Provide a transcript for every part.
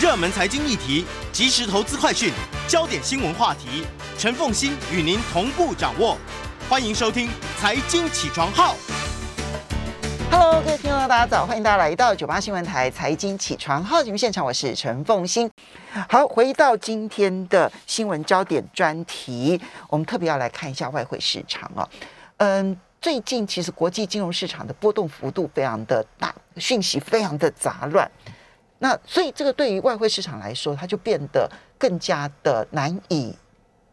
热门财经议题、即时投资快讯、焦点新闻话题，陈凤欣与您同步掌握。欢迎收听《财经起床号》。Hello，各位听众，大家早，欢迎大家来到九八新闻台财经起床号节目现场，我是陈凤欣。好，回到今天的新闻焦点专题，我们特别要来看一下外汇市场哦。嗯，最近其实国际金融市场的波动幅度非常的大，讯息非常的杂乱。那所以这个对于外汇市场来说，它就变得更加的难以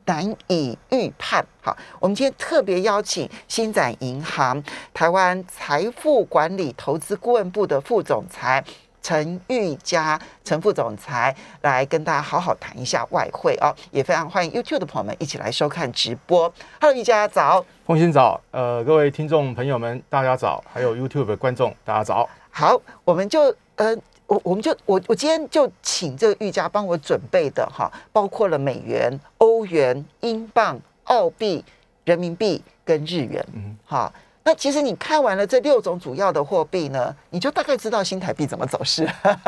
难以预判。好，我们今天特别邀请新展银行台湾财富管理投资顾问部的副总裁陈玉佳陈副总裁来跟大家好好谈一下外汇哦，也非常欢迎 YouTube 的朋友们一起来收看直播。Hello，玉佳早。凤欣早，呃，各位听众朋友们，大家早，还有 YouTube 的观众，大家早。好，我们就呃，我我们就我我今天就请这个玉佳帮我准备的哈，包括了美元、欧元、英镑、澳币、人民币跟日元，嗯，好。那其实你看完了这六种主要的货币呢，你就大概知道新台币怎么走势。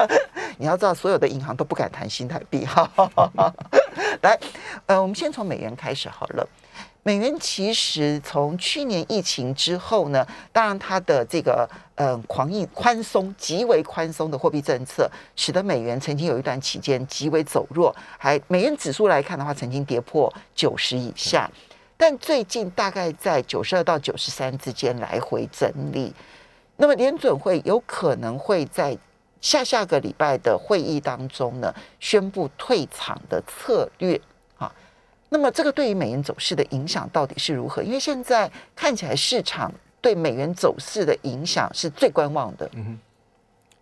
你要知道，所有的银行都不敢谈新台币哈。来，呃，我们先从美元开始好了。美元其实从去年疫情之后呢，当然它的这个呃狂印宽松、极为宽松的货币政策，使得美元曾经有一段期间极为走弱，还美元指数来看的话，曾经跌破九十以下，但最近大概在九十二到九十三之间来回整理。那么联准会有可能会在下下个礼拜的会议当中呢，宣布退场的策略。那么这个对于美元走势的影响到底是如何？因为现在看起来市场对美元走势的影响是最观望的。嗯哼，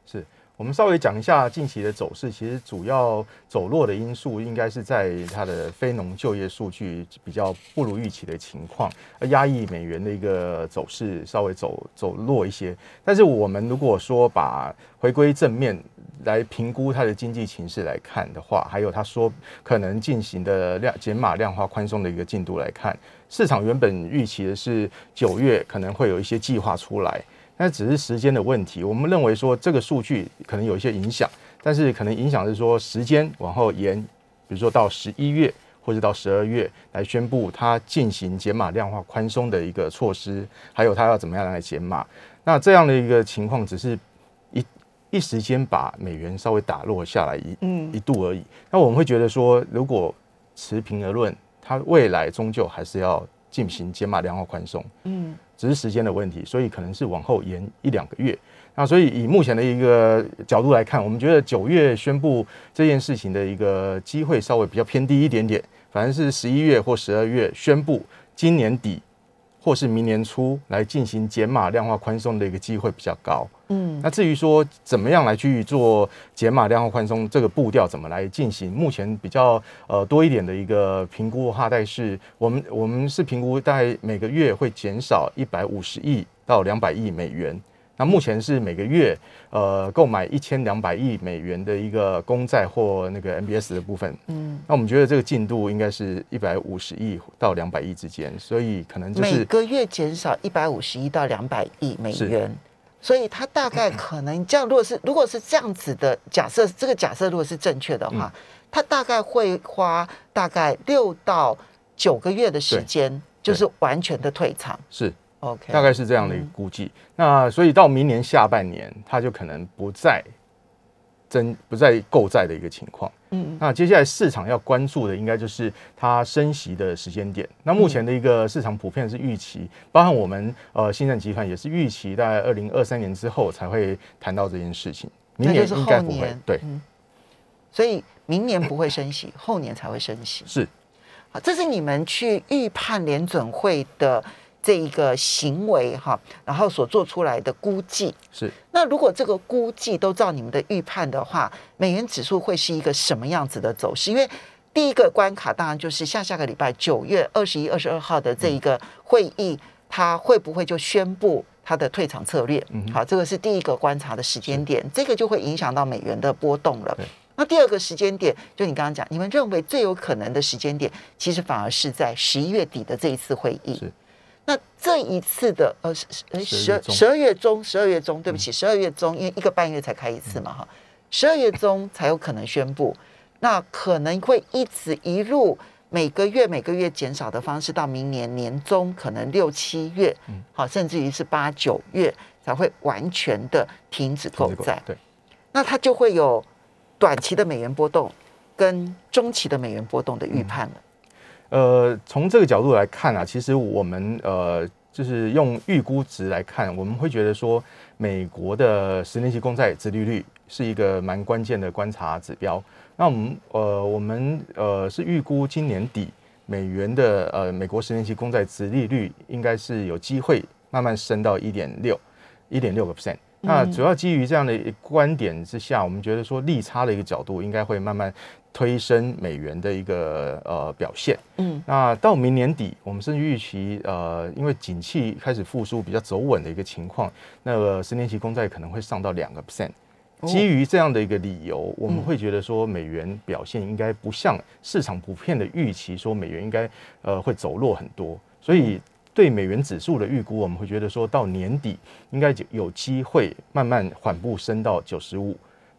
是我们稍微讲一下近期的走势。其实主要走弱的因素应该是在它的非农就业数据比较不如预期的情况，而压抑美元的一个走势稍微走走弱一些。但是我们如果说把回归正面。来评估它的经济形势来看的话，还有他说可能进行的量减码量化宽松的一个进度来看，市场原本预期的是九月可能会有一些计划出来，那只是时间的问题。我们认为说这个数据可能有一些影响，但是可能影响是说时间往后延，比如说到十一月或者到十二月来宣布它进行减码量化宽松的一个措施，还有它要怎么样来减码。那这样的一个情况只是。一时间把美元稍微打落下来一嗯。一度而已，那我们会觉得说，如果持平而论，它未来终究还是要进行减码量化宽松，嗯，只是时间的问题，所以可能是往后延一两个月。那所以以目前的一个角度来看，我们觉得九月宣布这件事情的一个机会稍微比较偏低一点点，反正是十一月或十二月宣布今年底或是明年初来进行减码量化宽松的一个机会比较高。嗯，那至于说怎么样来去做减码量化宽松这个步调怎么来进行？目前比较呃多一点的一个评估的话，大概是我们我们是评估大概每个月会减少一百五十亿到两百亿美元。那目前是每个月呃购买一千两百亿美元的一个公债或那个 MBS 的部分。嗯，那我们觉得这个进度应该是一百五十亿到两百亿之间，所以可能就是每个月减少一百五十亿到两百亿美元。所以它大概 可能这样，如果是如果是这样子的假设，这个假设如果是正确的话，它大概会花大概六到九个月的时间，就是完全的退场。是 OK，大概是这样的一个估计。那所以到明年下半年，它就可能不再增不再购债的一个情况。嗯，那接下来市场要关注的应该就是它升息的时间点。那目前的一个市场普遍是预期，包含我们呃新盛集团也是预期，大概二零二三年之后才会谈到这件事情。明年应该不会，对。所以明年不会升息，后年才会升息。是，好，这是你们去预判联准会的。这一个行为哈，然后所做出来的估计是。那如果这个估计都照你们的预判的话，美元指数会是一个什么样子的走势？因为第一个关卡当然就是下下个礼拜九月二十一、二十二号的这一个会议，它会不会就宣布它的退场策略？好，这个是第一个观察的时间点，这个就会影响到美元的波动了。那第二个时间点，就你刚刚讲，你们认为最有可能的时间点，其实反而是在十一月底的这一次会议。那这一次的呃十十十二月中十二月中，对不起，十二月中，因为一个半月才开一次嘛哈。十二月中才有可能宣布，那可能会一直一路每个月每个月减少的方式，到明年年中可能六七月，好，甚至于是八九月才会完全的停止购债。对，那它就会有短期的美元波动跟中期的美元波动的预判了。呃，从这个角度来看啊，其实我们呃，就是用预估值来看，我们会觉得说，美国的十年期公债殖利率是一个蛮关键的观察指标。那我们呃，我们呃是预估今年底美元的呃美国十年期公债殖利率应该是有机会慢慢升到一点六，一点六个 percent。那主要基于这样的观点之下，我们觉得说利差的一个角度应该会慢慢推升美元的一个呃表现。嗯，那到明年底，我们甚至预期呃，因为景气开始复苏比较走稳的一个情况，那个十年期公债可能会上到两个 percent。基于这样的一个理由，我们会觉得说美元表现应该不像市场普遍的预期，说美元应该呃会走弱很多，所以。对美元指数的预估，我们会觉得说到年底应该有机会慢慢缓步升到九十五。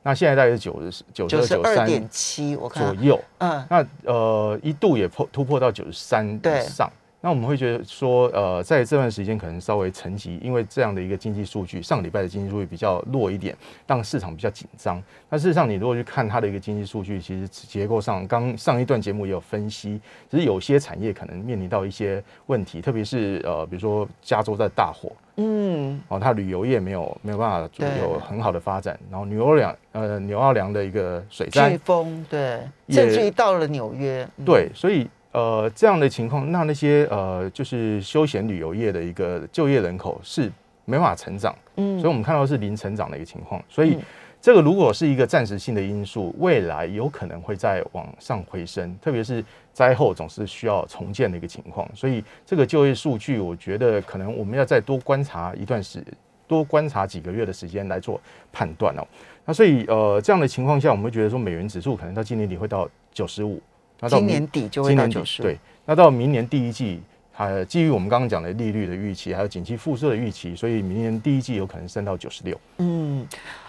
那现在大概是九十九十九三点七，我看左右。嗯，那呃一度也破突破到九十三以上。那我们会觉得说，呃，在这段时间可能稍微沉寂，因为这样的一个经济数据，上礼拜的经济数据比较弱一点，让市场比较紧张。那事实上，你如果去看它的一个经济数据，其实结构上，刚上一段节目也有分析，只是有些产业可能面临到一些问题，特别是呃，比如说加州在大火，嗯，哦，它旅游业没有没有办法有很好的发展，然后纽奥良呃纽奥良的一个水灾、飓风，对，甚至于到了纽约，对，所以。呃，这样的情况，那那些呃，就是休闲旅游业的一个就业人口是没法成长，嗯，所以我们看到是零成长的一个情况。所以这个如果是一个暂时性的因素，未来有可能会再往上回升，特别是灾后总是需要重建的一个情况。所以这个就业数据，我觉得可能我们要再多观察一段时，多观察几个月的时间来做判断哦。那所以呃，这样的情况下，我们会觉得说美元指数可能到今年底会到九十五。那到今年底就会到九十。对，那到明年第一季，还基于我们刚刚讲的利率的预期，还有景气复苏的预期，所以明年第一季有可能升到九十六。嗯，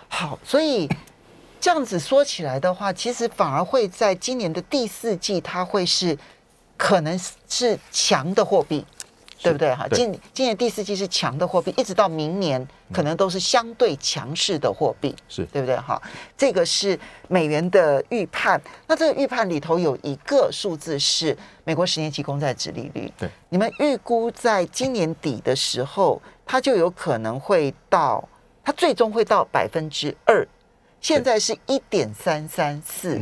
好，所以这样子说起来的话，其实反而会在今年的第四季，它会是可能是强的货币。对不对哈？今今年第四季是强的货币，一直到明年可能都是相对强势的货币，是对不对哈？这个是美元的预判。那这个预判里头有一个数字是美国十年期公债殖利率。对，你们预估在今年底的时候，它就有可能会到，它最终会到百分之二。现在是一点三三四，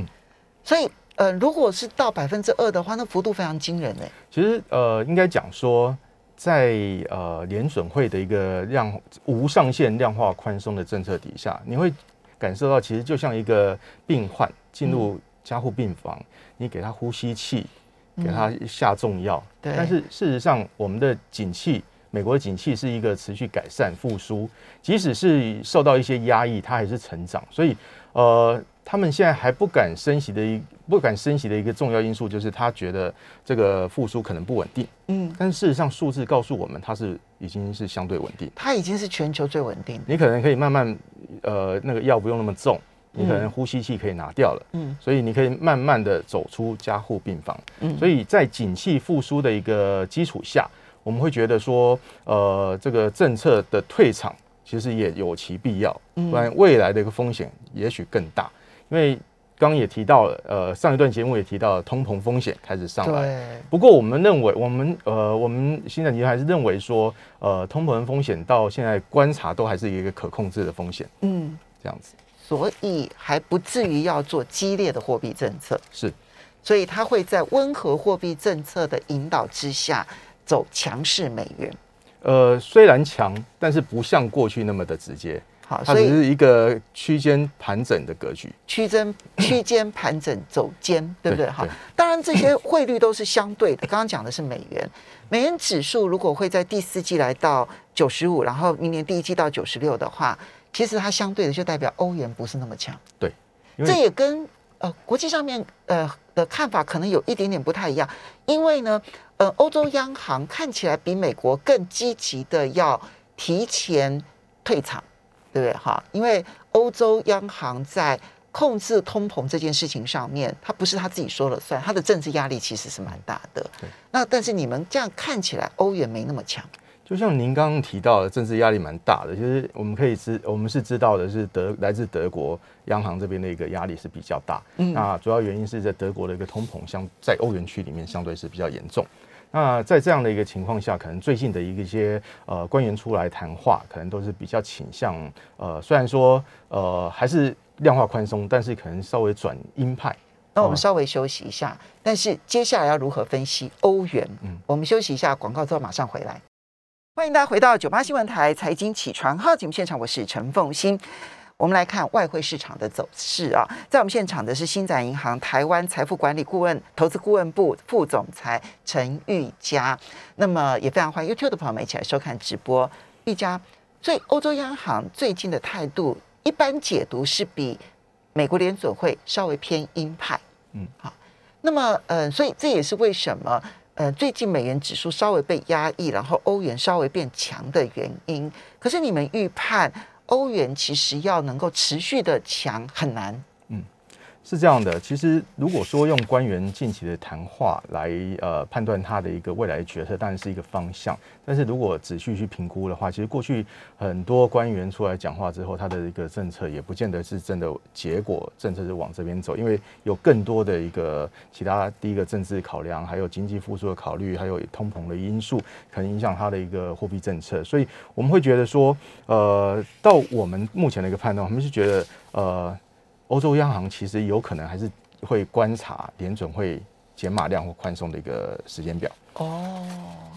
所以呃，如果是到百分之二的话，那幅度非常惊人哎。其实呃，应该讲说。在呃联准会的一个量无上限量化宽松的政策底下，你会感受到其实就像一个病患进入加护病房，你给他呼吸器，给他下重药，但是事实上我们的景气，美国的景气是一个持续改善复苏，即使是受到一些压抑，它还是成长，所以呃。他们现在还不敢升息的一不敢升息的一个重要因素，就是他觉得这个复苏可能不稳定。嗯，但事实上数字告诉我们，它是已经是相对稳定。它已经是全球最稳定。你可能可以慢慢，呃，那个药不用那么重，你可能呼吸器可以拿掉了。嗯，所以你可以慢慢的走出加护病房。嗯，所以在景气复苏的一个基础下，我们会觉得说，呃，这个政策的退场其实也有其必要，不然未来的一个风险也许更大。因为刚刚也提到了，呃，上一段节目也提到了通膨风险开始上来。不过我们认为，我们呃，我们新展集团还是认为说，呃，通膨风险到现在观察都还是一个可控制的风险。嗯，这样子。所以还不至于要做激烈的货币政策。是。所以它会在温和货币政策的引导之下走强势美元。呃，虽然强，但是不像过去那么的直接。好，它只是一个区间盘整的格局，区间区间盘整走间，对不对？哈，当然这些汇率都是相对的。刚刚讲的是美元，美元指数如果会在第四季来到九十五，然后明年第一季到九十六的话，其实它相对的就代表欧元不是那么强。对，这也跟呃国际上面呃的看法可能有一点点不太一样，因为呢，呃，欧洲央行看起来比美国更积极的要提前退场。对对不对？哈，因为欧洲央行在控制通膨这件事情上面，它不是他自己说了算，它的政治压力其实是蛮大的。那但是你们这样看起来，欧元没那么强。就像您刚刚提到的，政治压力蛮大的。其实我们可以知，我们是知道的是德来自德国央行这边的一个压力是比较大。嗯，那主要原因是在德国的一个通膨相在欧元区里面相对是比较严重。那在这样的一个情况下，可能最近的一些呃官员出来谈话，可能都是比较倾向呃，虽然说呃还是量化宽松，但是可能稍微转鹰派。那我们稍微休息一下，但是接下来要如何分析欧元？嗯，我们休息一下广告之后马上回来。欢迎大家回到九八新闻台财经起床号节目现场，我是陈凤欣。我们来看外汇市场的走势啊，在我们现场的是新展银行台湾财富管理顾问、投资顾问部副总裁陈玉佳。那么也非常欢迎 YouTube 的朋友们一起来收看直播。玉佳，所以欧洲央行最近的态度，一般解读是比美国联准会稍微偏鹰派。嗯，好。那么，呃，所以这也是为什么。呃，最近美元指数稍微被压抑，然后欧元稍微变强的原因。可是你们预判欧元其实要能够持续的强很难。是这样的，其实如果说用官员近期的谈话来呃判断他的一个未来决策，当然是一个方向。但是如果仔细去评估的话，其实过去很多官员出来讲话之后，他的一个政策也不见得是真的结果，政策是往这边走，因为有更多的一个其他第一个政治考量，还有经济复苏的考虑，还有通膨的因素，可能影响他的一个货币政策。所以我们会觉得说，呃，到我们目前的一个判断，我们是觉得呃。欧洲央行其实有可能还是会观察联准会减码量或宽松的一个时间表哦，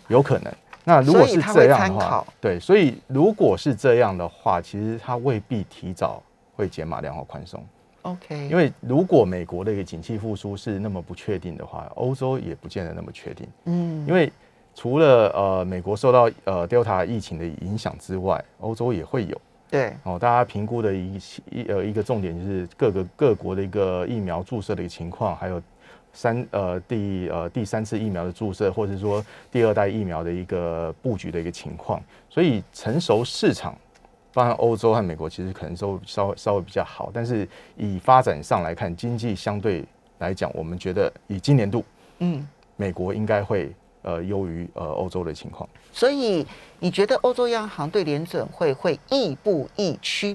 有可能。那如果是这样的话，对，所以如果是这样的话，其实它未必提早会减码量或宽松。OK，因为如果美国的一个景气复苏是那么不确定的话，欧洲也不见得那么确定。嗯，因为除了呃美国受到呃 Delta 疫情的影响之外，欧洲也会有。对哦，大家评估的一一呃一个重点就是各个各国的一个疫苗注射的一个情况，还有三呃第呃第三次疫苗的注射，或者说第二代疫苗的一个布局的一个情况。所以成熟市场，当然欧洲和美国其实可能都稍微稍微比较好，但是以发展上来看，经济相对来讲，我们觉得以今年度，嗯，美国应该会。呃，优于呃欧洲的情况，所以你觉得欧洲央行对联准会会亦步亦趋？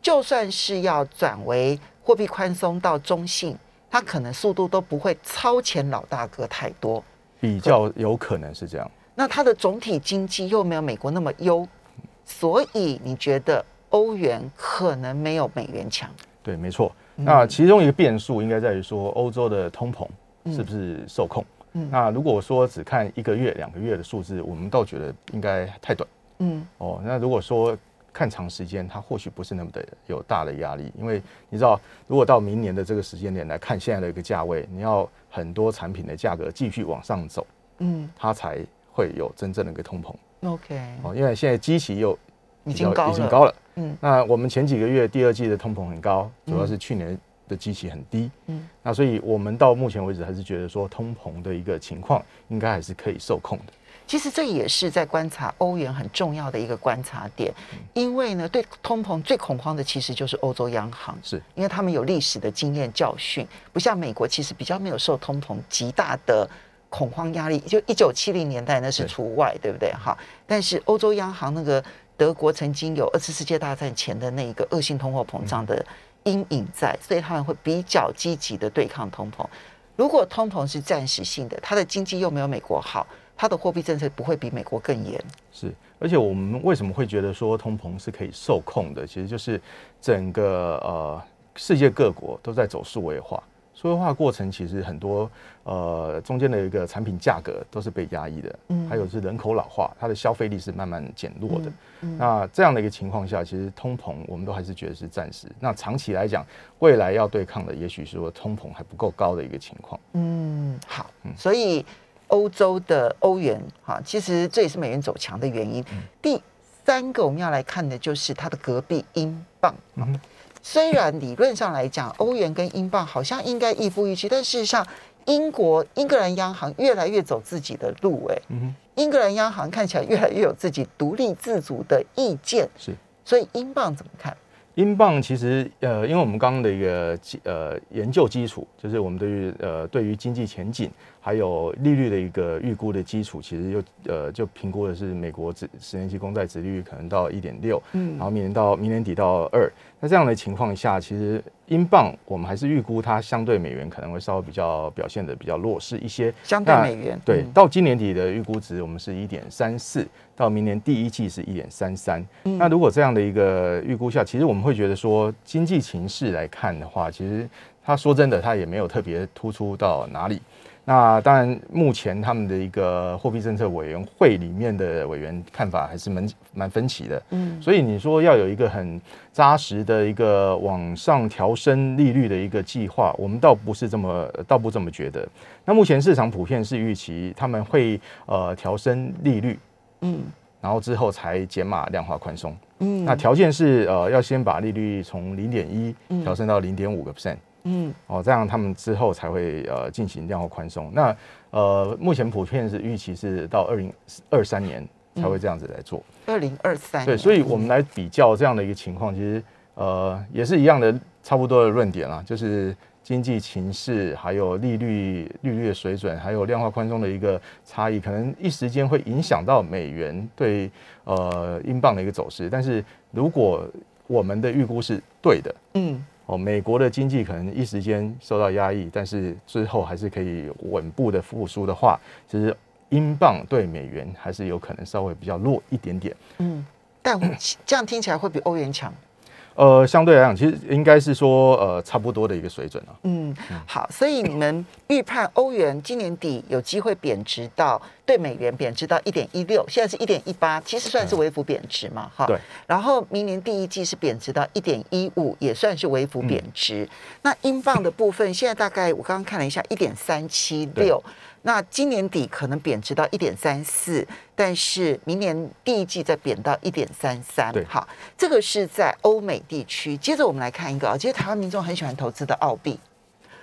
就算是要转为货币宽松到中性，它可能速度都不会超前老大哥太多，比较有可能是这样。那它的总体经济又没有美国那么优，所以你觉得欧元可能没有美元强？对，没错。那其中一个变数应该在于说，欧洲的通膨是不是受控？那如果说只看一个月、两个月的数字，我们倒觉得应该太短。嗯，哦，那如果说看长时间，它或许不是那么的有大的压力，因为你知道，如果到明年的这个时间点来看现在的一个价位，你要很多产品的价格继续往上走，嗯，它才会有真正的一个通膨。OK，哦，因为现在基期又已经高已经高了，嗯，那我们前几个月第二季的通膨很高，主要是去年。的机器很低，嗯，那所以我们到目前为止还是觉得说通膨的一个情况应该还是可以受控的。其实这也是在观察欧元很重要的一个观察点，因为呢，对通膨最恐慌的其实就是欧洲央行，是因为他们有历史的经验教训，不像美国其实比较没有受通膨极大的恐慌压力，就一九七零年代那是除外，对不对？哈，但是欧洲央行那个德国曾经有二次世界大战前的那一个恶性通货膨胀的。阴影在，所以他们会比较积极的对抗通膨。如果通膨是暂时性的，它的经济又没有美国好，它的货币政策不会比美国更严。是，而且我们为什么会觉得说通膨是可以受控的？其实就是整个呃世界各国都在走数位化。数位化过程其实很多，呃，中间的一个产品价格都是被压抑的，嗯，还有是人口老化，它的消费力是慢慢减弱的。那这样的一个情况下，其实通膨我们都还是觉得是暂时。那长期来讲，未来要对抗的，也许是说通膨还不够高的一个情况。嗯，好，所以欧洲的欧元，哈，其实这也是美元走强的原因。第三个我们要来看的就是它的隔壁英镑。虽然理论上来讲，欧元跟英镑好像应该亦步亦趋，但事实上，英国英格兰央行越来越走自己的路，哎，英格兰央行看起来越来越有自己独立自主的意见，是，所以英镑怎么看？英镑其实呃，因为我们刚刚的一个基呃研究基础，就是我们对于呃对于经济前景还有利率的一个预估的基础，其实又呃就评估的是美国十十年期公债殖利率可能到一点六，嗯，然后明年到明年底到二。那这样的情况下，其实英镑我们还是预估它相对美元可能会稍微比较表现的比较弱势一些。相对美元对，到今年底的预估值我们是一点三四，到明年第一季是一点三三。那如果这样的一个预估下，其实我们会觉得说经济情势来看的话，其实它说真的，它也没有特别突出到哪里。那当然，目前他们的一个货币政策委员会里面的委员看法还是蛮蛮分歧的。嗯，所以你说要有一个很扎实的一个往上调升利率的一个计划，我们倒不是这么倒不这么觉得。那目前市场普遍是预期他们会呃调升利率，嗯，然后之后才减码量化宽松。嗯，那条件是呃要先把利率从零点一调升到零点五个 percent。嗯，哦，这样他们之后才会呃进行量化宽松。那呃，目前普遍是预期是到二零二三年才会这样子来做。二零二三对，所以我们来比较这样的一个情况，其实呃也是一样的，差不多的论点啦，就是经济情势、还有利率利率的水准，还有量化宽松的一个差异，可能一时间会影响到美元对呃英镑的一个走势。但是如果我们的预估是对的，嗯。哦，美国的经济可能一时间受到压抑，但是最后还是可以稳步的复苏的话，其实英镑对美元还是有可能稍微比较弱一点点。嗯，但这样听起来会比欧元强。呃，相对来讲，其实应该是说，呃，差不多的一个水准啊。嗯，好，所以你们预判欧元今年底有机会贬值到对美元贬值到一点一六，现在是一点一八，其实算是微幅贬值嘛，哈。对。然后明年第一季是贬值到一点一五，也算是微幅贬值。那英镑的部分，现在大概我刚刚看了一下，一点三七六。那今年底可能贬值到一点三四，但是明年第一季再贬到一点三三。好，这个是在欧美地区。接着我们来看一个啊，其实台湾民众很喜欢投资的澳币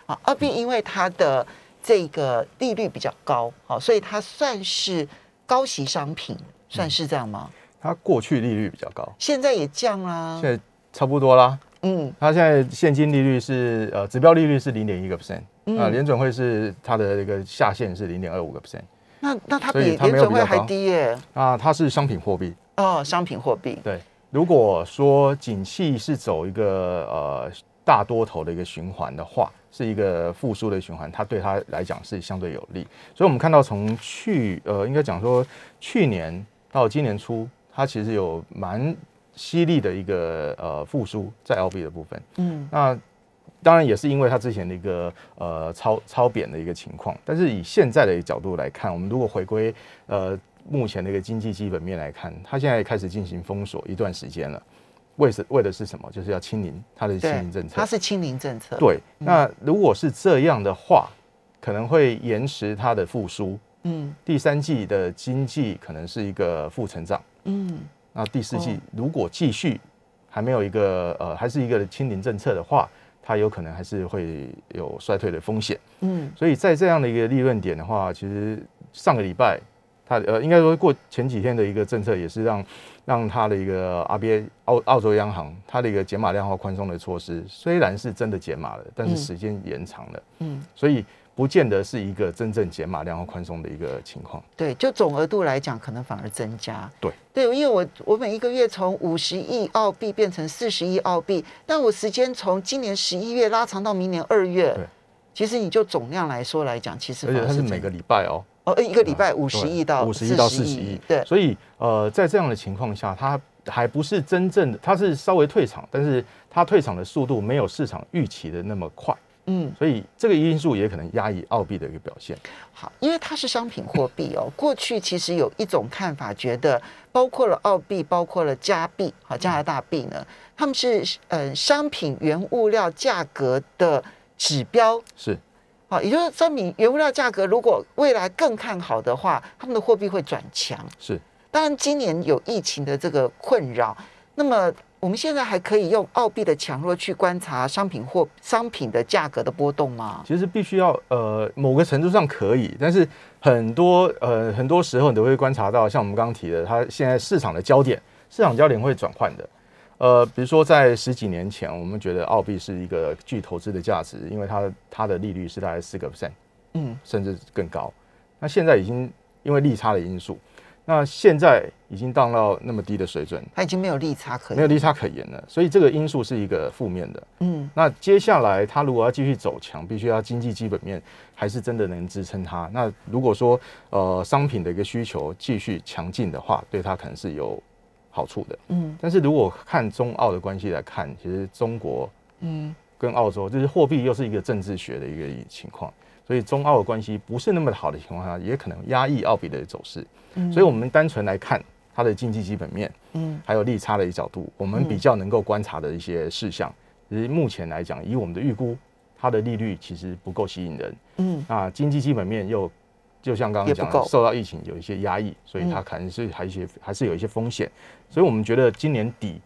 啊，澳币因为它的这个利率比较高，好，所以它算是高息商品，算是这样吗？它过去利率比较高，现在也降啦，现在差不多啦。嗯，它现在现金利率是呃，指标利率是零点一个 percent。啊，联准会是它的一个下限是零点二五个 percent，那那它比联准会还低耶？啊，它是商品货币哦，商品货币。对，如果说景气是走一个呃大多头的一个循环的话，是一个复苏的循环，它对它来讲是相对有利。所以我们看到从去呃，应该讲说去年到今年初，它其实有蛮犀利的一个呃复苏在 L B 的部分。嗯，那。当然也是因为它之前的一个呃超超贬的一个情况，但是以现在的角度来看，我们如果回归呃目前的一个经济基本面来看，它现在开始进行封锁一段时间了，为是为的是什么？就是要清零它的清零政策。它是清零政策。对，那如果是这样的话，可能会延迟它的复苏。嗯，第三季的经济可能是一个负成长。嗯，那第四季如果继续还没有一个呃还是一个清零政策的话。它有可能还是会有衰退的风险，嗯，所以在这样的一个利润点的话，其实上个礼拜它呃应该说过前几天的一个政策也是让让它的一个 RBA 澳澳洲央行它的一个减码量化宽松的措施虽然是真的减码了，但是时间延长了，嗯，所以。不见得是一个真正减码量和宽松的一个情况。对，就总额度来讲，可能反而增加。对，对，因为我我每一个月从五十亿澳币变成四十亿澳币，但我时间从今年十一月拉长到明年二月。对，其实你就总量来说来讲，其实而且它是每个礼拜哦，哦，一个礼拜五十亿到五十亿到四十亿。对，所以呃，在这样的情况下，它还不是真正的，它是稍微退场，但是它退场的速度没有市场预期的那么快。嗯，所以这个因素也可能压抑澳币的一个表现。好，因为它是商品货币哦。过去其实有一种看法，觉得包括了澳币，包括了加币，好加拿大币呢，他们是呃商品原物料价格的指标。是，好，也就是商品原物料价格如果未来更看好的话，他们的货币会转强。是，当然今年有疫情的这个困扰，那么。我们现在还可以用澳币的强弱去观察商品或商品的价格的波动吗？其实必须要呃某个程度上可以，但是很多呃很多时候你都会观察到，像我们刚刚提的，它现在市场的焦点，市场焦点会转换的。呃，比如说在十几年前，我们觉得澳币是一个具投资的价值，因为它它的利率是大概四个 percent，嗯，甚至更高。那现在已经因为利差的因素，那现在已经降到那么低的水准，它已经没有利差可言，没有利差可言了，所以这个因素是一个负面的。嗯那接下来它如果要继续走强，必须要经济基本面还是真的能支撑它。那如果说呃商品的一个需求继续强劲的话，对它可能是有好处的。嗯但是如果看中澳的关系来看，其实中国嗯跟澳洲就是货币又是一个政治学的一个情况，所以中澳的关系不是那么好的情况下，也可能压抑澳币的走势。嗯所以我们单纯来看它的经济基本面，嗯还有利差的一角度，我们比较能够观察的一些事项，其实目前来讲，以我们的预估，它的利率其实不够吸引人。嗯那经济基本面又就像刚刚讲受到疫情有一些压抑，所以它可能是还一些还是有一些风险。所以我们觉得今年底，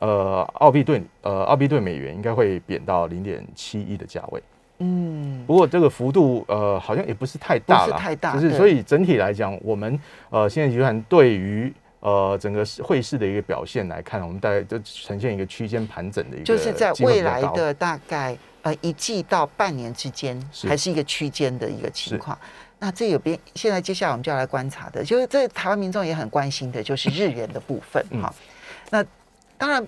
呃，澳币对呃澳币对美元应该会贬到零点七一的价位。嗯不过这个幅度呃好像也不是太大了，不是太大就是所以整体来讲，我们呃现在集团对于呃整个汇市的一个表现来看，我们大概就呈现一个区间盘整的一个就是在未来的大概呃一季到半年之间，是还是一个区间的一个情况。那这有边现在接下来我们就要来观察的，就是这台湾民众也很关心的，就是日元的部分嗯哈。那当然。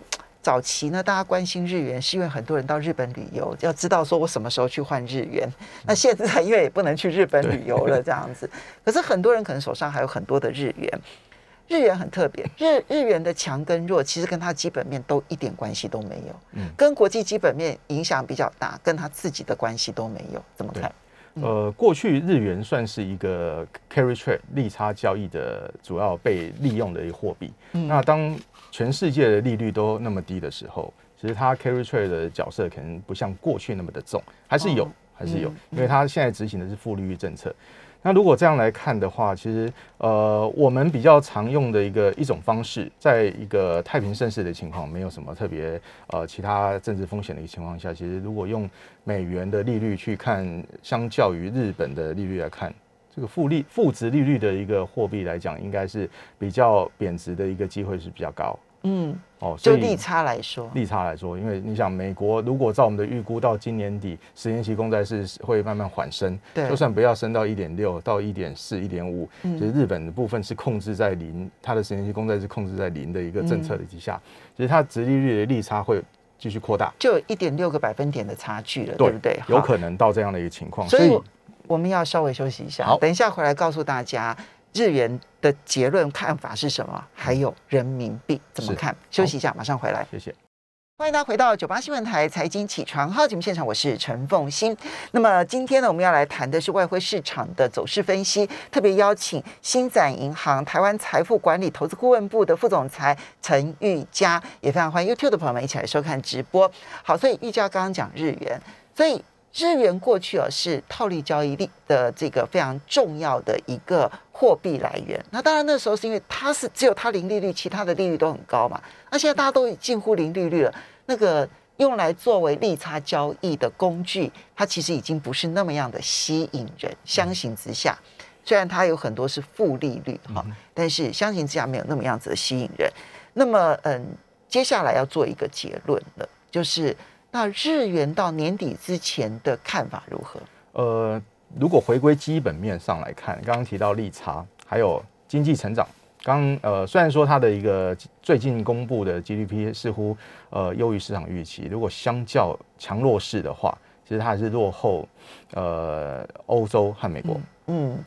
早期呢，大家关心日元，是因为很多人到日本旅游，要知道说我什么时候去换日元。那现在因为也不能去日本旅游了，这样子。可是很多人可能手上还有很多的日元，日元很特别，日日元的强跟弱，其实跟它基本面都一点关系都没有，嗯跟国际基本面影响比较大，跟它自己的关系都没有，怎么看？呃，过去日元算是一个 carry trade 利差交易的主要被利用的一个货币。嗯那当全世界的利率都那么低的时候，其实它 carry trade 的角色可能不像过去那么的重，还是有，哦还是有嗯，因为它现在执行的是负利率政策。那如果这样来看的话，其实呃，我们比较常用的一个一种方式，在一个太平盛世的情况，没有什么特别呃其他政治风险的一个情况下，其实如果用美元的利率去看，相较于日本的利率来看，这个负利负值利率的一个货币来讲，应该是比较贬值的一个机会是比较高。嗯，哦。就利差来说，利差来说，因为你想，美国如果照我们的预估，到今年底十年期公债是会慢慢缓升，对。就算不要升到一点六到一点四、一点五，嗯。其实日本的部分是控制在零，它的十年期公债是控制在零的一个政策的底下，其实它直利率的利差会继续扩大，就有一点六个百分点的差距了，对不对？有可能到这样的一个情况，所以我我们要稍微休息一下，好。等一下回来告诉大家日元的结论看法是什么，还有人民币怎么看。休息一下，马上回来。谢谢。欢迎大家回到九八新闻台财经起床号节目现场，我是陈凤欣。那么今天呢，我们要来谈的是外汇市场的走势分析，特别邀请新展银行台湾财富管理投资顾问部的副总裁陈玉佳，也非常欢迎 YouTube 的朋友们一起来收看直播。好，所以玉佳刚刚讲日元，所以日元过去啊是套利交易力的这个非常重要的一个货币来源。那当然那时候是因为它是只有它零利率，其他的利率都很高嘛。那现在大家都近乎零利率了，那个用来作为利差交易的工具，它其实已经不是那么样的吸引人。相形之下，虽然它有很多是负利率哈，但是相形之下没有那么样子的吸引人。那么嗯，接下来要做一个结论了，就是那日元到年底之前的看法如何？呃，如果回归基本面上来看，刚刚提到利差，还有经济成长。刚呃，虽然说它的一个最近公布的 GDP 似乎呃优于市场预期，如果相较强弱势的话，其实它还是落后呃欧洲和美国。嗯，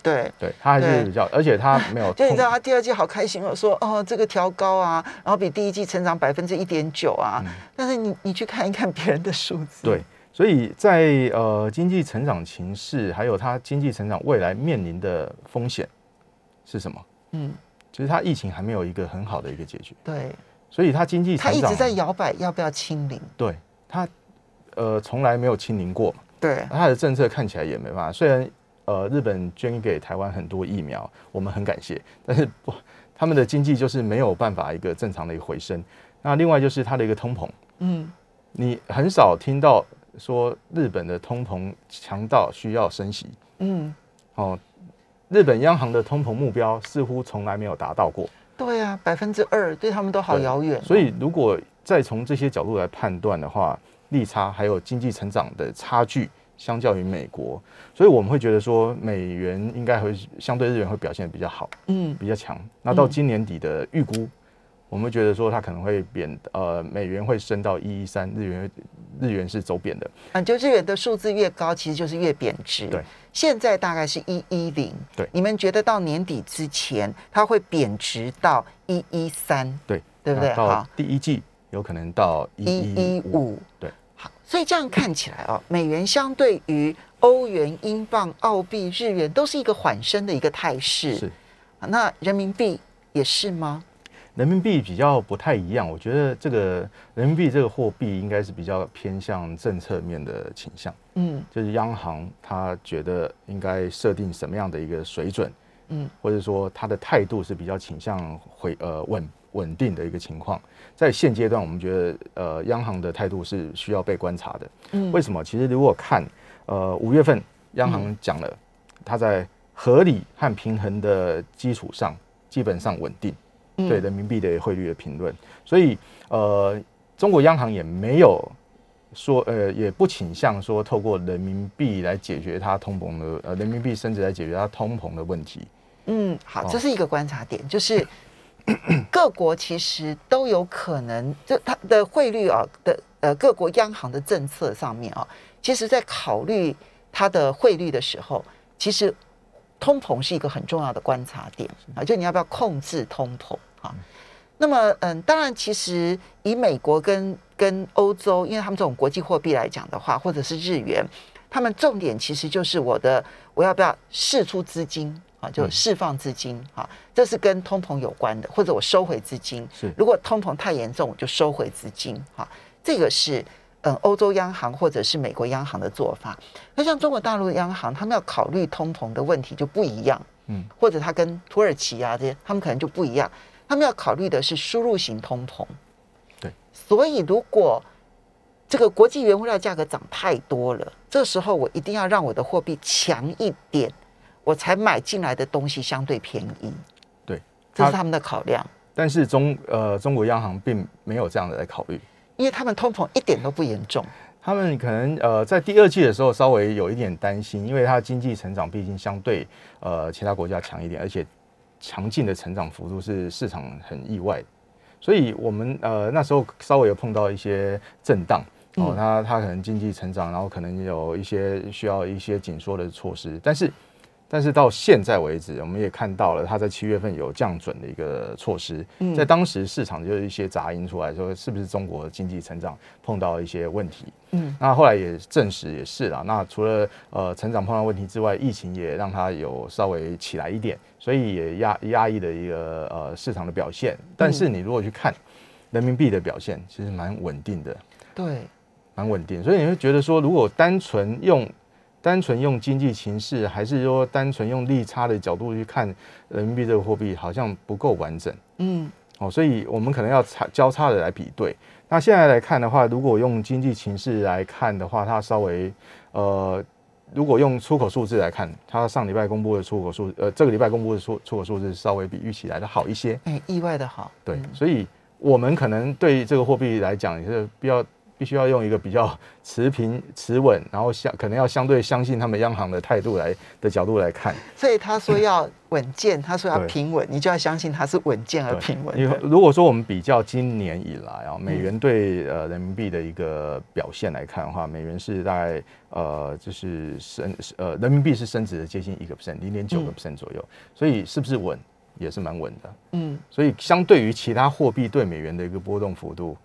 对。对，他还是比较，而且他没有 就你知道他第二季好开心哦，说哦这个调高啊，然后比第一季成长百分之一点九啊，但是你你去看一看别人的数字，对，所以在呃经济成长情势，还有它经济成长未来面临的风险是什么？嗯，其实它疫情还没有一个很好的一个解决，对，所以它经济他一直在摇摆要不要清零，对它呃从来没有清零过嘛，对，它的政策看起来也没办法。虽然呃日本捐给台湾很多疫苗，我们很感谢，但是不，他们的经济就是没有办法一个正常的一个回升。那另外就是它的一个通膨，嗯，你很少听到说日本的通膨强到需要升息嗯，哦。日本央行的通膨目标似乎从来没有达到过，对啊，百分之二对他们都好遥远哦、所以如果再从这些角度来判断的话，利差还有经济成长的差距，相较于美国，所以我们会觉得说，美元应该会相对日元会表现得比较好，嗯比较强。那到今年底的预估，我们会觉得说它可能会贬，呃，美元会升到一一三，日元日元是走贬的。啊，就日元的数字越高，其实就是越贬值。对，现在大概是一一零。对你们觉得到年底之前，它会贬值到一一三？对，对不对？到好，第一季有可能到一一一五。对，好，所以这样看起来哦，美元相对于欧元、英镑、澳币、日元都是一个缓升的一个态势。是。啊那人民币也是吗？人民币比较不太一样，我觉得这个人民币这个货币应该是比较偏向政策面的倾向，嗯。就是央行它觉得应该设定什么样的一个水准，嗯，或者说它的态度是比较倾向回呃稳稳定的一个情况。在现阶段，我们觉得呃央行的态度是需要被观察的。嗯为什么？其实如果看呃五月份央行讲了，它在合理和平衡的基础上基本上稳定。嗯对人民币的汇率的评论，所以呃，中国央行也没有说呃，也不倾向说透过人民币来解决它通膨的呃人民币升值来解决它通膨的问题。嗯，好，哦这是一个观察点，就是各国其实都有可能，就它的汇率啊的呃各国央行的政策上面啊，其实在考虑它的汇率的时候，其实通膨是一个很重要的观察点啊，就你要不要控制通膨啊？那么，嗯，当然，其实以美国跟跟欧洲，因为他们这种国际货币来讲的话，或者是日元，他们重点其实就是我的我要不要释出资金啊，就释放资金啊，这是跟通膨有关的，或者我收回资金。是如果通膨太严重，我就收回资金哈，这个是嗯欧洲央行或者是美国央行的做法。那像中国大陆央行，他们要考虑通膨的问题就不一样，嗯，或者它跟土耳其啊这些，他们可能就不一样，他们要考虑的是输入型通膨。对，所以如果这个国际原物料价格涨太多了，这时候我一定要让我的货币强一点，我才买进来的东西相对便宜。对，这是他们的考量，但是中呃中国央行并没有这样的来考虑。因为他们通膨一点都不严重。他们可能呃在第二季的时候稍微有一点担心，因为它的经济成长毕竟相对呃其他国家强一点，而且强劲的成长幅度是市场很意外，所以我们呃那时候稍微有碰到一些震荡。哦嗯，它它可能经济成长，然后可能有一些需要一些紧缩的措施，但是但是到现在为止，我们也看到了它在七月份有降准的一个措施，嗯在当时市场就有一些杂音出来说，是不是中国经济成长碰到一些问题？嗯那后来也证实也是啦。那除了呃成长碰到问题之外，疫情也让它有稍微起来一点，所以也压压抑的一个呃市场的表现。但是你如果去看人民币的表现，其实蛮稳定的。对，蛮稳定，所以你会觉得说，如果单纯用单纯用经济形势，还是说单纯用利差的角度去看人民币这个货币，好像不够完整嗯哦，所以我们可能要差交叉的来比对。那现在来看的话，如果用经济形势来看的话，它稍微呃，如果用出口数字来看，它上礼拜公布的出口数，呃，这个礼拜公布的出出口数字稍微比预期来的好一些。哎，意外的好。对，嗯所以我们可能对这个货币来讲，也是必要必须要用一个比较持平、持稳，然后相可能要相对相信他们央行的态度来的角度来看。所以他说要稳健，他说要平稳，你就要相信它是稳健而平稳因为。如果说我们比较今年以来啊，美嗯元对呃人民币的一个表现来看的话，美元是大概呃就是升呃人民币是升值的接近一个 percent，零点九个嗯 percent 左右，所以是不是稳也是蛮稳的。嗯所以相对于其他货币对美元的一个波动幅度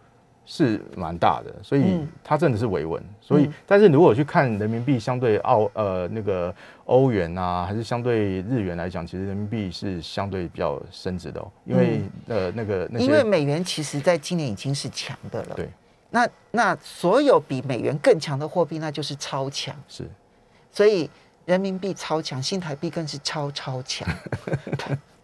是蛮大的，所以嗯它真的是维稳。所以嗯，但是如果去看人民币相对澳呃那个欧元啊，还是相对日元来讲，其实人民币是相对比较升值的哦，因为、呃那个那因为美元其实在今年已经是强的了。对那那所有比美元更强的货币，那就是超强。是所以人民币超强，新台币更是超超强。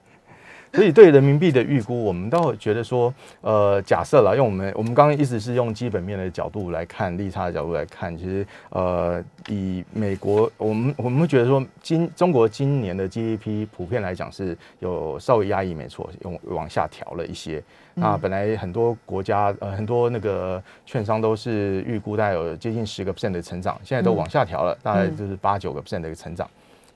所以对人民币的预估，我们倒觉得说，呃，假设了，用我们我们刚刚一直是用基本面的角度来看，利差的角度来看，其实呃，以美国，我们我们会觉得说，今中国今年的 GDP 普遍来讲是有稍微压抑，没错，用往下调了一些。那本来很多国家呃很多那个券商都是预估大概有接近十个 percent 的成长，现在都往下调了，大概就是八九个 percent 的一个成长。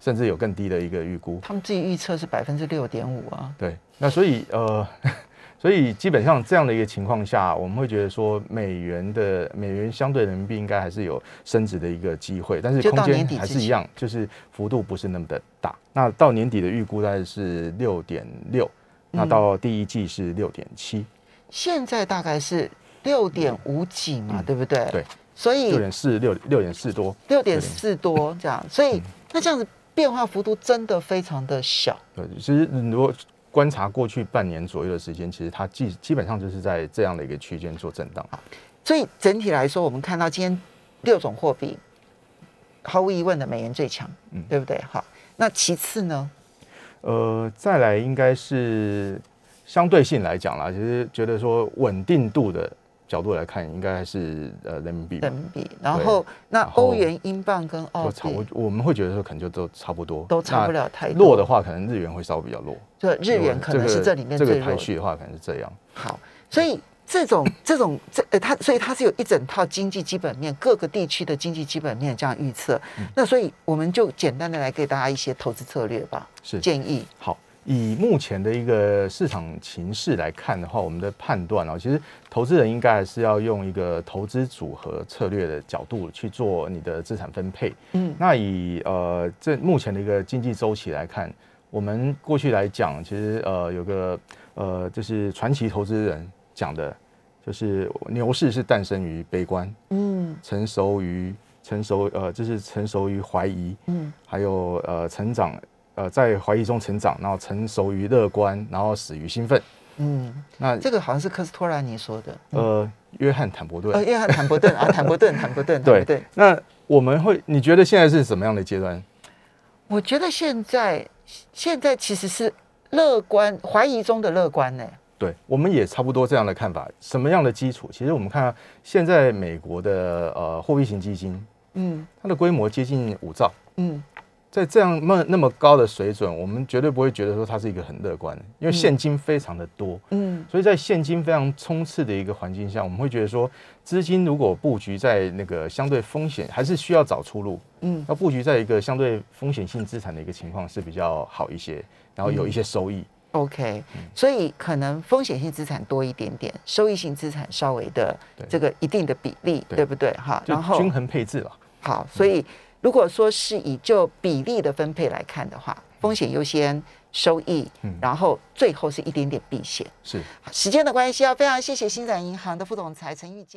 甚至有更低的一个预估，他们自己预测是百分之六点五啊。对，那所以呃，所以基本上这样的一个情况下，我们会觉得说，美元的美元相对人民币应该还是有升值的一个机会，但是空间还是一样，就是幅度不是那么的大。那到年底的预估大概是六点六，那到第一季是六点七，现在大概是六点五几嘛，对不对？对，所以六点四六六点四多，六点四多这样，所以那这样子。变化幅度真的非常的小。对，其实如果观察过去半年左右的时间，其实它基基本上就是在这样的一个区间做震荡。所以整体来说，我们看到今天六种货币，毫无疑问的美元最强，嗯，对不对？好，那其次呢？呃，再来应该是相对性来讲啦，其实觉得说稳定度的。角度来看，应该还是呃人民币。人民币，然后那欧元、英镑跟澳币，我我们会觉得说可能就都差不多，都差不了太多。弱的话，可能日元会稍微比较弱。就日元可能是这里面这个排序的话，可能是这样。好，所以这种 这种这呃，它所以它是有一整套经济基本面，各个地区的经济基本面这样预测。那所以我们就简单的来给大家一些投资策略吧，是建议。好。以目前的一个市场情势来看的话，我们的判断啊，其实投资人应该还是要用一个投资组合策略的角度去做你的资产分配。嗯，那以呃这目前的一个经济周期来看，我们过去来讲，其实呃有个呃就是传奇投资人讲的，就是牛市是诞生于悲观，嗯，成熟于成熟呃就是成熟于怀疑，嗯，还有呃成长。呃，在怀疑中成长，然后成熟于乐观，然后死于兴奋。嗯，那这个好像是科斯托兰尼说的。呃，约翰坦伯顿。呃，约翰坦伯顿啊，坦伯顿，坦伯顿。对对。那我们会，你觉得现在是什么样的阶段？我觉得现在现在其实是乐观，怀疑中的乐观呢。对，我们也差不多这样的看法。什么样的基础？其实我们看现在美国的呃货币型基金，嗯，它的规模接近五兆，嗯。在这样那那么高的水准，我们绝对不会觉得说它是一个很乐观的，因为现金非常的多，嗯，所以在现金非常充斥的一个环境下，我们会觉得说，资金如果布局在那个相对风险，还是需要找出路，嗯，要布局在一个相对风险性资产的一个情况是比较好一些，然后有一些收益。OK，所以可能风险性资产多一点点，收益性资产稍微的这个一定的比例，对不对？哈，然后均衡配置了。好，所以。如果说是以就比例的分配来看的话，风险优先，收益，然后最后是一点点避险。是，时间的关系，要非常谢谢新展银行的副总裁陈玉佳。